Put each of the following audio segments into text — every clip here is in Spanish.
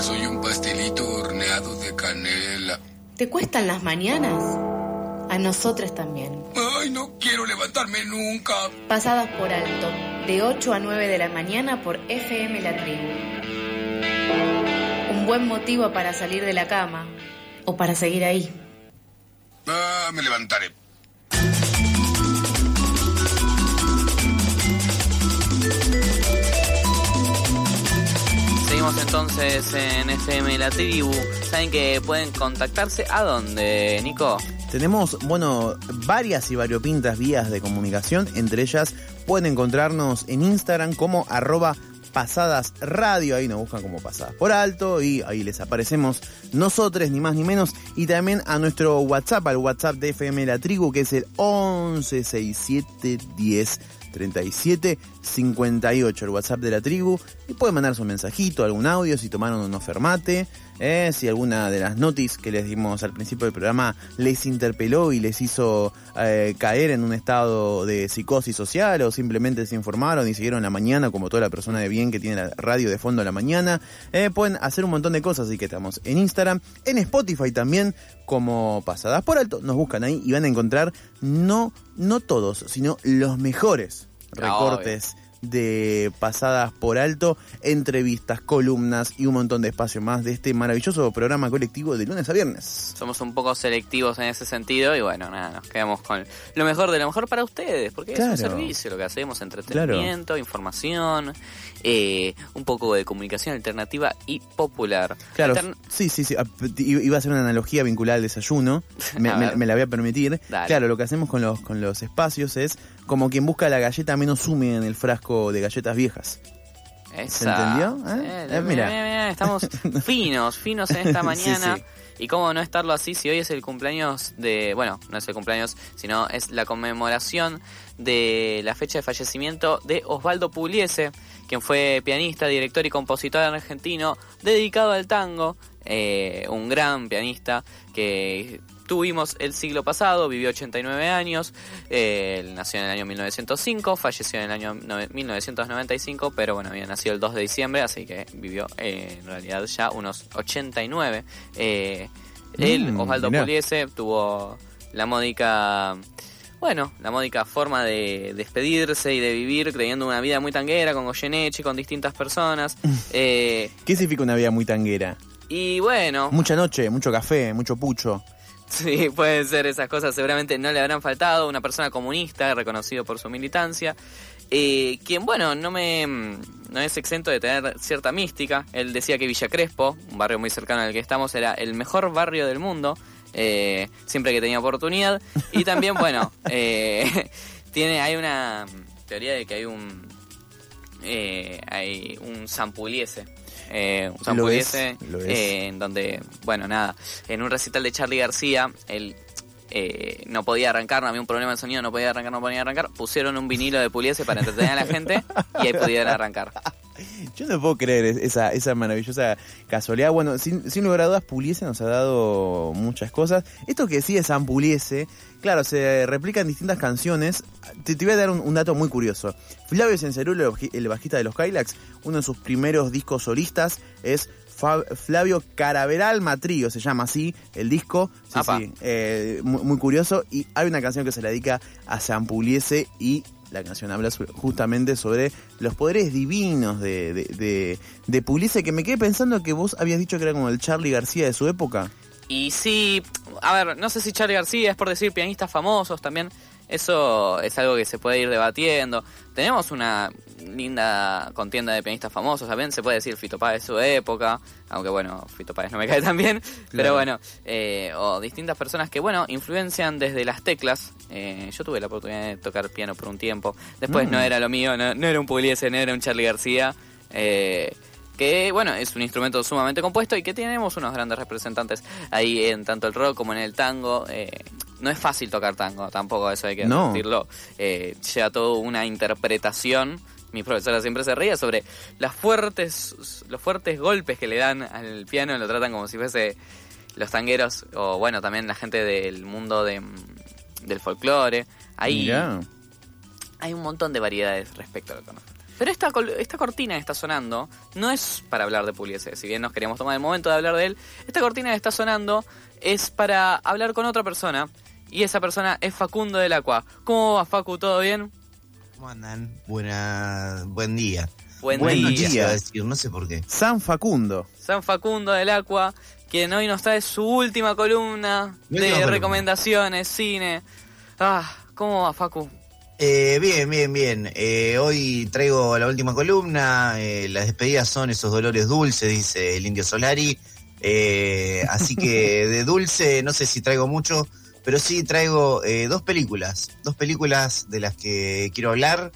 que soy un pastelito horneado de canela. ¿Te cuestan las mañanas? A nosotras también. Ay, no quiero levantarme nunca. Pasadas por alto, de 8 a 9 de la mañana por FM La Tribu. Un buen motivo para salir de la cama o para seguir ahí. Ah, me levantaré. Entonces en FM La Tribu. ¿Saben que pueden contactarse a dónde, Nico? Tenemos, bueno, varias y variopintas vías de comunicación. Entre ellas pueden encontrarnos en Instagram como arroba pasadas radio. Ahí nos buscan como pasadas por alto y ahí les aparecemos nosotros, ni más ni menos. Y también a nuestro WhatsApp, al WhatsApp de FM La Tribu, que es el 116710 37 58, el WhatsApp de la tribu. Y pueden mandarse un mensajito, algún audio, si tomaron un fermate, eh, si alguna de las notis que les dimos al principio del programa les interpeló y les hizo eh, caer en un estado de psicosis social o simplemente se informaron y siguieron la mañana como toda la persona de bien que tiene la radio de fondo a la mañana. Eh, pueden hacer un montón de cosas, así que estamos en Instagram, en Spotify también como pasadas por alto. Nos buscan ahí y van a encontrar no, no todos, sino los mejores recortes de pasadas por alto, entrevistas, columnas y un montón de espacio más de este maravilloso programa colectivo de lunes a viernes. Somos un poco selectivos en ese sentido y bueno, nada, nos quedamos con lo mejor de lo mejor para ustedes, porque es un servicio lo que hacemos, entretenimiento, información, eh, un poco de comunicación alternativa y popular. Claro, sí, sí, sí, iba a ser una analogía vinculada al desayuno, me, la voy a permitir. Claro, lo que hacemos con los, con los espacios es como quien busca la galleta menos húmeda en el frasco de galletas viejas. ¿Se entendió? ¿Eh? Eh, mira. estamos finos, finos en esta mañana. Y cómo no estarlo así si hoy es el cumpleaños de, bueno, no es el cumpleaños, sino es la conmemoración de la fecha de fallecimiento de Osvaldo Pugliese, quien fue pianista, director y compositor argentino dedicado al tango, eh, un gran pianista que tuvimos el siglo pasado, vivió 89 años, eh, nació en el año 1905, falleció en el año 1995, pero bueno, había nacido el 2 de diciembre, así que vivió eh, en realidad ya unos 89. Eh, él, mm, Osvaldo Puliese, tuvo la módica... Bueno, la módica forma de despedirse y de vivir creyendo una vida muy tanguera con Goyeneche, con distintas personas. ¿Qué significa una vida muy tanguera? Y bueno... Mucha noche, mucho café, mucho pucho. Sí, pueden ser esas cosas, seguramente no le habrán faltado. Una persona comunista, reconocido por su militancia, eh, quien, bueno, no me no es exento de tener cierta mística. Él decía que Villa Crespo, un barrio muy cercano al que estamos, era el mejor barrio del mundo, eh, siempre que tenía oportunidad. Y también, bueno, eh, tiene hay una teoría de que hay un hay un Zampuliese eh, un eh, en donde, bueno, nada, en un recital de Charlie García, él eh, no podía arrancar, no había un problema de sonido, no podía arrancar, no podía arrancar, pusieron un vinilo de Puliese para entretener a la gente y ahí pudieron arrancar. Yo no puedo creer esa, esa maravillosa casualidad. Bueno, sin, sin lugar a dudas, Puliese nos ha dado muchas cosas. Esto que decía San Puliese, claro, se replica en distintas canciones. Te, voy a dar un, dato muy curioso. Flavio Cencerulo, el bajista de los Kylax, uno de sus primeros discos solistas es Flavio Caraveral Matrío, se llama así el disco. Sí, sí, eh, muy, curioso. Y hay una canción que se le dedica a San Puliese y la canción habla justamente sobre los poderes divinos de, de, de, Pugliese, que me quedé pensando que vos habías dicho que era como el Charlie García de su época. Y sí, a ver, no sé si Charlie García es por decir pianistas famosos también. Eso es algo que se puede ir debatiendo. Tenemos una linda contienda de pianistas famosos también, se puede decir Fito Páez de su época, aunque bueno, Fito Páez no me cae tan bien, pero bueno, eh, o distintas personas que bueno, influencian desde las teclas. Eh, yo tuve la oportunidad de tocar piano por un tiempo, después no mm. era lo mío, no, era un Pugliese, no era un Charlie García. Eh, que bueno, es un instrumento sumamente compuesto y que tenemos unos grandes representantes ahí en tanto el rock como en el tango. No es fácil tocar tango, tampoco eso hay que decirlo. lleva toda una interpretación mi profesora siempre se reía sobre las fuertes, los fuertes golpes que le dan al piano, lo tratan como si fuese los tangueros, o bueno, también la gente del mundo de, del folclore. Hay, hay un montón de variedades respecto a lo que Pero esta, esta cortina que está sonando no es para hablar de Pugliese, si bien nos queríamos tomar el momento de hablar de él. Esta cortina que está sonando es para hablar con otra persona y esa persona es Facundo del Aqua. ¿Cómo va Facu? ¿Todo bien? ¿Cómo andan? Buena, buen día. Buen, Buen día. día. decir, no sé por qué. San Facundo. San Facundo del Aqua, quien hoy nos trae su última columna de última columna. recomendaciones, cine. Ah, ¿cómo va Facu? Eh, bien, bien, bien. Eh, hoy traigo la última columna. eh, las despedidas son esos dolores dulces, dice el Indio Solari. Eh, así que de dulce no sé si traigo mucho, pero sí traigo eh, dos películas. Dos películas de las que quiero hablar.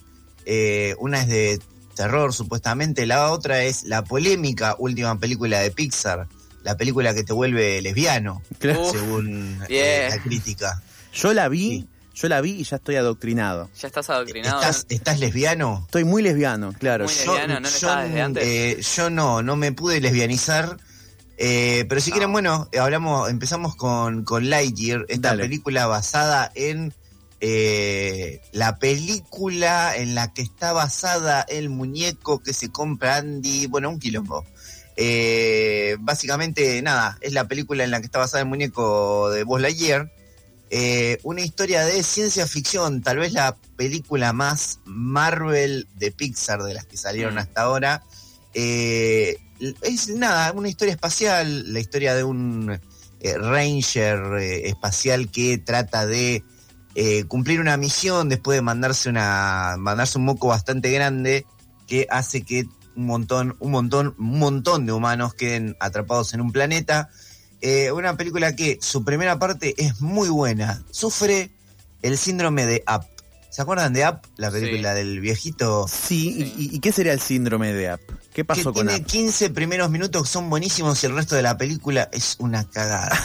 Eh, una es de terror, supuestamente. La otra es la polémica última película de Pixar. La película que te vuelve lesbiano, Claro. Uf, según eh, la crítica. Yo la vi, Sí. yo la vi y ya estoy adoctrinado. Ya estás adoctrinado. ¿Estás, ¿Estás lesbiano? Estoy muy lesbiano, claro. Muy Yo- lesbiano, ¿no lo estabas desde antes? eh, yo no, no me pude lesbianizar. Eh, pero si No. quieren, bueno, eh, hablamos, empezamos con, con Lightyear, esta Dale. película basada en eh, la película en la que está basada el muñeco que se compra Andy, bueno, un quilombo. Eh, básicamente, nada, es la película en la que está basada el muñeco de Buzz Lightyear. Eh, una historia de ciencia ficción, tal vez la película más Marvel de Pixar de las que salieron Mm. hasta ahora. Eh, es nada, una historia espacial, la historia de un eh, ranger eh, espacial que trata de eh, cumplir una misión después de mandarse una mandarse un moco bastante grande que hace que un montón, un montón, un montón de humanos queden atrapados en un planeta. Una película que su primera parte es muy buena. Sufre el síndrome de Up. ¿Se acuerdan de Up? La película del viejito. Sí, Sí. ¿Y, y qué sería el síndrome de App? ¿Qué Que pasó con tiene App? 15 primeros minutos que son buenísimos y el resto de la película es una cagada.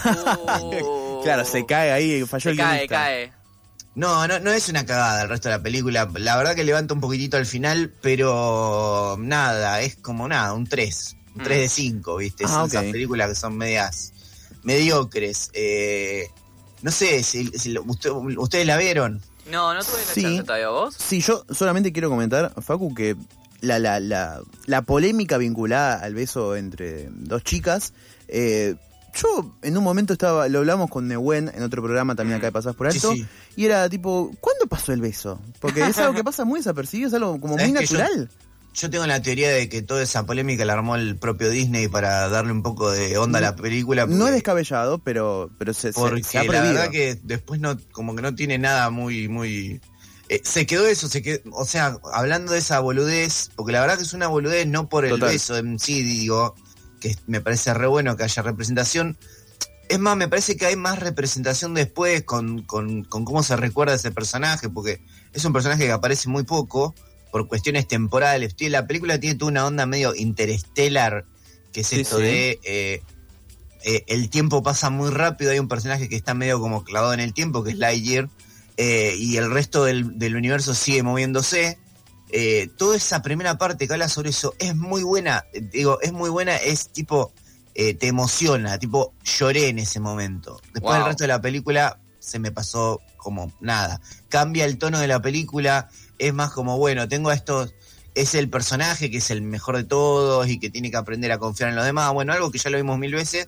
Uh, Claro, se cae ahí, falló Se el cae, guionista. cae. No, no, no es una cagada el resto de la película. La verdad que levanta un poquitito al final, pero nada, es como nada, un 3. Un Mm. 3 de 5, ¿viste? Ah, Son ok. esas películas que son medias mediocres. Eh, no sé, si, si lo- usted- ustedes la vieron. No, no tuve la Sí. chance todavía, ¿vos? Sí, yo solamente quiero comentar, Facu, que la, la, la, la polémica vinculada al beso entre dos chicas, eh, yo en un momento estaba, lo hablamos con Nehuen en otro programa también acá de Pasás por Alto, sí. y era tipo, ¿cuándo pasó el beso? Porque es algo que pasa muy desapercibido, es algo como muy ¿Sabés que yo- natural. Yo tengo la teoría de que toda esa polémica la armó el propio Disney para darle un poco de onda a la película. No es descabellado, pero, pero se, Porque se ha la verdad que después no, como que no tiene nada muy, muy. eh, se quedó eso, se quedó, o sea, hablando de esa boludez, porque la verdad que es una boludez no por el Total. beso en sí, digo, que me parece re bueno que haya representación. Es más, me parece que hay más representación después con, con, con cómo se recuerda ese personaje, porque es un personaje que aparece muy poco por cuestiones temporales. La película tiene toda una onda medio interstellar, que es Sí, esto sí. de eh, eh, el tiempo pasa muy rápido, hay un personaje que está medio como clavado en el tiempo, que es Lightyear, eh, y el resto del, del universo sigue moviéndose. Toda esa primera parte que habla sobre eso es muy buena, digo, es muy buena, es tipo, te emociona, tipo, lloré en ese momento. Después Wow. el resto de la película se me pasó como nada. Cambia el tono de la película, es más como, bueno, tengo a estos, es el personaje que es el mejor de todos y que tiene que aprender a confiar en los demás, bueno, algo que ya lo vimos mil veces.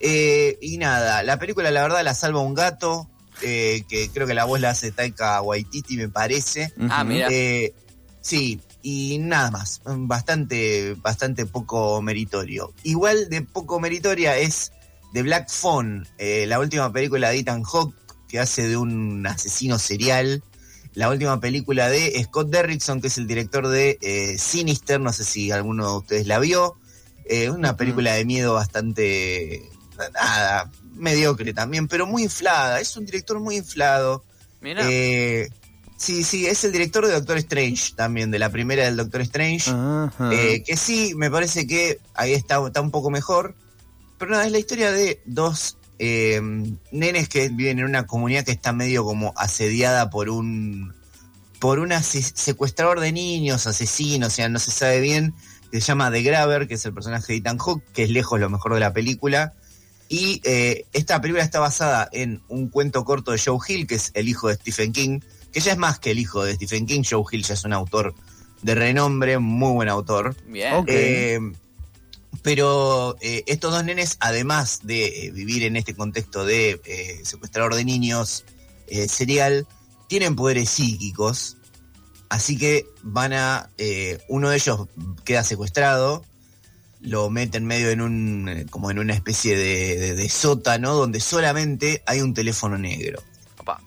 Eh, y nada, la película la verdad la salva un gato, eh, que creo que la voz la hace Taika Waititi, me parece. Ah, mira. Eh, sí, y nada más. Bastante, bastante poco meritorio. Igual de poco meritoria es The Black Phone, eh, la última película de Ethan Hawke, que hace de un asesino serial. La última película de Scott Derrickson, que es el director de eh, Sinister, no sé si alguno de ustedes la vio. Eh, una película de miedo bastante, nada, mediocre también, pero muy inflada. Es un director muy inflado. Mira. Eh, sí, sí, es el director de Doctor Strange también, de la primera del Doctor Strange. Que sí, me parece que ahí está, está un poco mejor. Pero nada, es la historia de dos eh, nenes que viven en una comunidad que está medio como asediada por un por un secuestrador de niños, asesino, o sea, no se sabe bien, que se llama The Graver, que es el personaje de Ethan Hawke, que es lejos lo mejor de la película. Y eh, esta película está basada en un cuento corto de Joe Hill, que es el hijo de Stephen King, que ya es más que el hijo de Stephen King. Joe Hill ya es un autor de renombre, muy buen autor. Bien. Ok. Eh, pero eh, estos dos nenes, además de eh, vivir en este contexto de eh, secuestrador de niños serial, tienen poderes psíquicos. Así que van a. uno de ellos queda secuestrado, lo meten medio en un. como en una especie de, de- de sótano donde solamente hay un teléfono negro. Opa.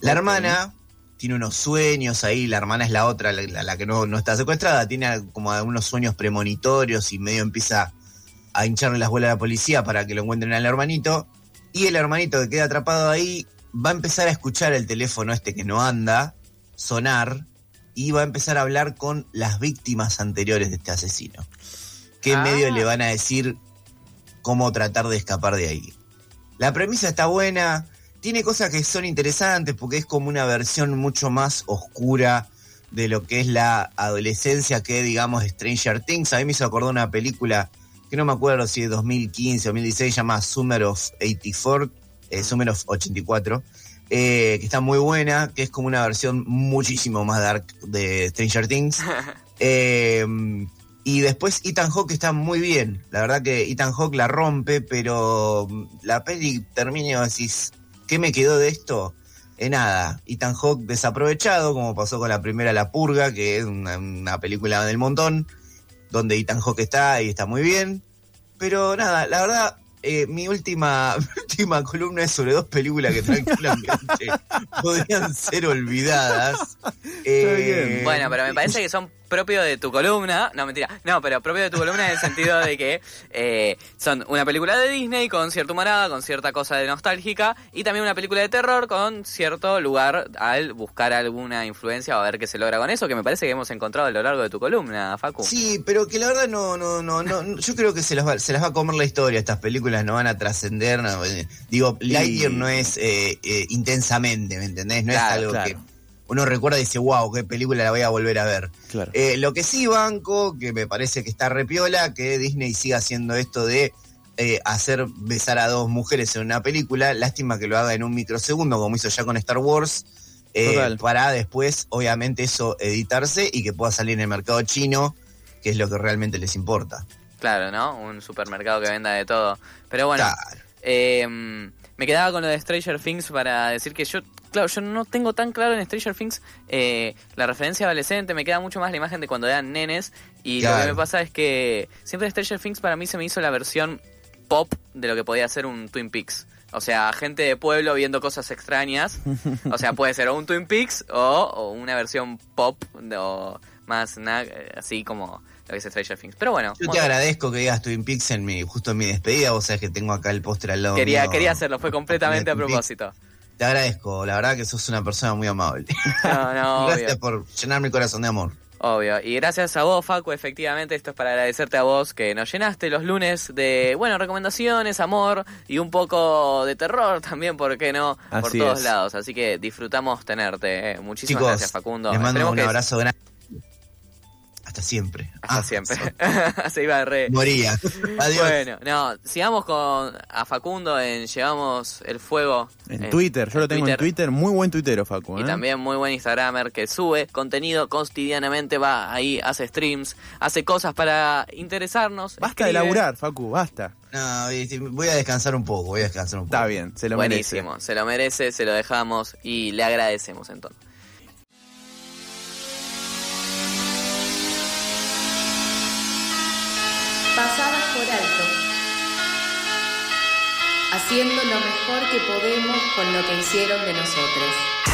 La hermana tiene unos sueños ahí, la hermana es la otra, la, que no, no está secuestrada, tiene como algunos sueños premonitorios y medio empieza a hincharle las bolas a la policía para que lo encuentren al hermanito. Y el hermanito que queda atrapado ahí va a empezar a escuchar el teléfono este que no anda sonar y va a empezar a hablar con las víctimas anteriores de este asesino. Que en Ah. medio le van a decir cómo tratar de escapar de ahí. La premisa está buena, tiene cosas que son interesantes porque es como una versión mucho más oscura de lo que es la adolescencia que digamos Stranger Things. A mí me hizo acordar una película que no me acuerdo si es 2015 o 2016, se llama Summer of 84, eh, Summer of 84, eh, que está muy buena, que es como una versión muchísimo más dark de Stranger Things. Eh, y después Ethan Hawke está muy bien. La verdad que Ethan Hawke la rompe, pero la peli termina y decís, ¿qué me quedó de esto? Eh, nada, Ethan Hawke desaprovechado, como pasó con la primera La Purga, que es una, una película del montón, donde Ethan Hawke está y está muy bien. Pero nada, la verdad, eh, mi última, mi última columna es sobre dos películas que tranquilamente podrían ser olvidadas. Eh, bien. Bueno, pero me parece que son propios de tu columna. No, mentira. No, pero propios de tu columna en el sentido de que eh, son una película de Disney con cierta humorada, con cierta cosa de nostálgica, y también una película de terror con cierto lugar al buscar alguna influencia o a ver qué se logra con eso, que me parece que hemos encontrado a lo largo de tu columna, Facu. Sí, pero que la verdad no, no, no, no, yo creo que se las va, se las va a comer la historia, estas películas no van a trascender, no, eh, digo, Lightyear no es eh, eh, intensamente, ¿me entendés? No Claro, es algo claro. que uno recuerda y dice, wow, qué película la voy a volver a ver. Claro. Eh, lo que sí banco, que me parece que está repiola, que Disney siga haciendo esto de eh, hacer besar a dos mujeres en una película, lástima que lo haga en un microsegundo, como hizo ya con Star Wars, eh, para después, obviamente, eso editarse y que pueda salir en el mercado chino, que es lo que realmente les importa. Claro, ¿no? Un supermercado que venda de todo. Pero bueno, Claro. eh, me quedaba con lo de Stranger Things para decir que yo, claro, yo no tengo tan claro en Stranger Things eh, la referencia adolescente, me queda mucho más la imagen de cuando eran nenes y lo que me pasa es que siempre Stranger Things para mí se me hizo la versión pop de lo que podía ser un Twin Peaks. O sea, gente de pueblo viendo cosas extrañas. O sea, puede ser o un Twin Peaks o, o una versión pop o más así como lo que es Stranger Things. Pero bueno, Yo te bueno, agradezco que digas Twin Peaks en mi, justo en mi despedida, vos sabés que tengo acá el póster al lado quería, mío. quería hacerlo, fue completamente a Peaks. Te agradezco, la verdad que sos una persona muy amable. No, no, Gracias obvio, por llenar mi corazón de amor. obvio. Y gracias a vos, Facu, efectivamente, esto es para agradecerte a vos que nos llenaste los lunes de, bueno, recomendaciones, amor y un poco de terror también, ¿por qué no? Por todos es. lados. Así que disfrutamos tenerte. eh. Muchísimas Chicos, gracias, Facundo. les mando Esperemos un abrazo grande. Hasta siempre. Hasta Ah, siempre. Se iba de re. Moría. Adiós. Bueno, no, sigamos con a Facundo en Llevamos el Fuego. En eh, Twitter, yo lo tengo en Twitter, muy buen tuitero, Facu. Y ¿eh? también muy buen Instagramer que sube contenido cotidianamente, va ahí, hace streams, hace cosas para interesarnos. Basta de laburar, Facu, basta. No, voy a descansar un poco, voy a descansar un poco. Está bien, se lo Buenísimo, merece. se lo merece, se lo dejamos y le agradecemos entonces. Haciendo lo mejor que podemos con lo que hicieron de nosotros.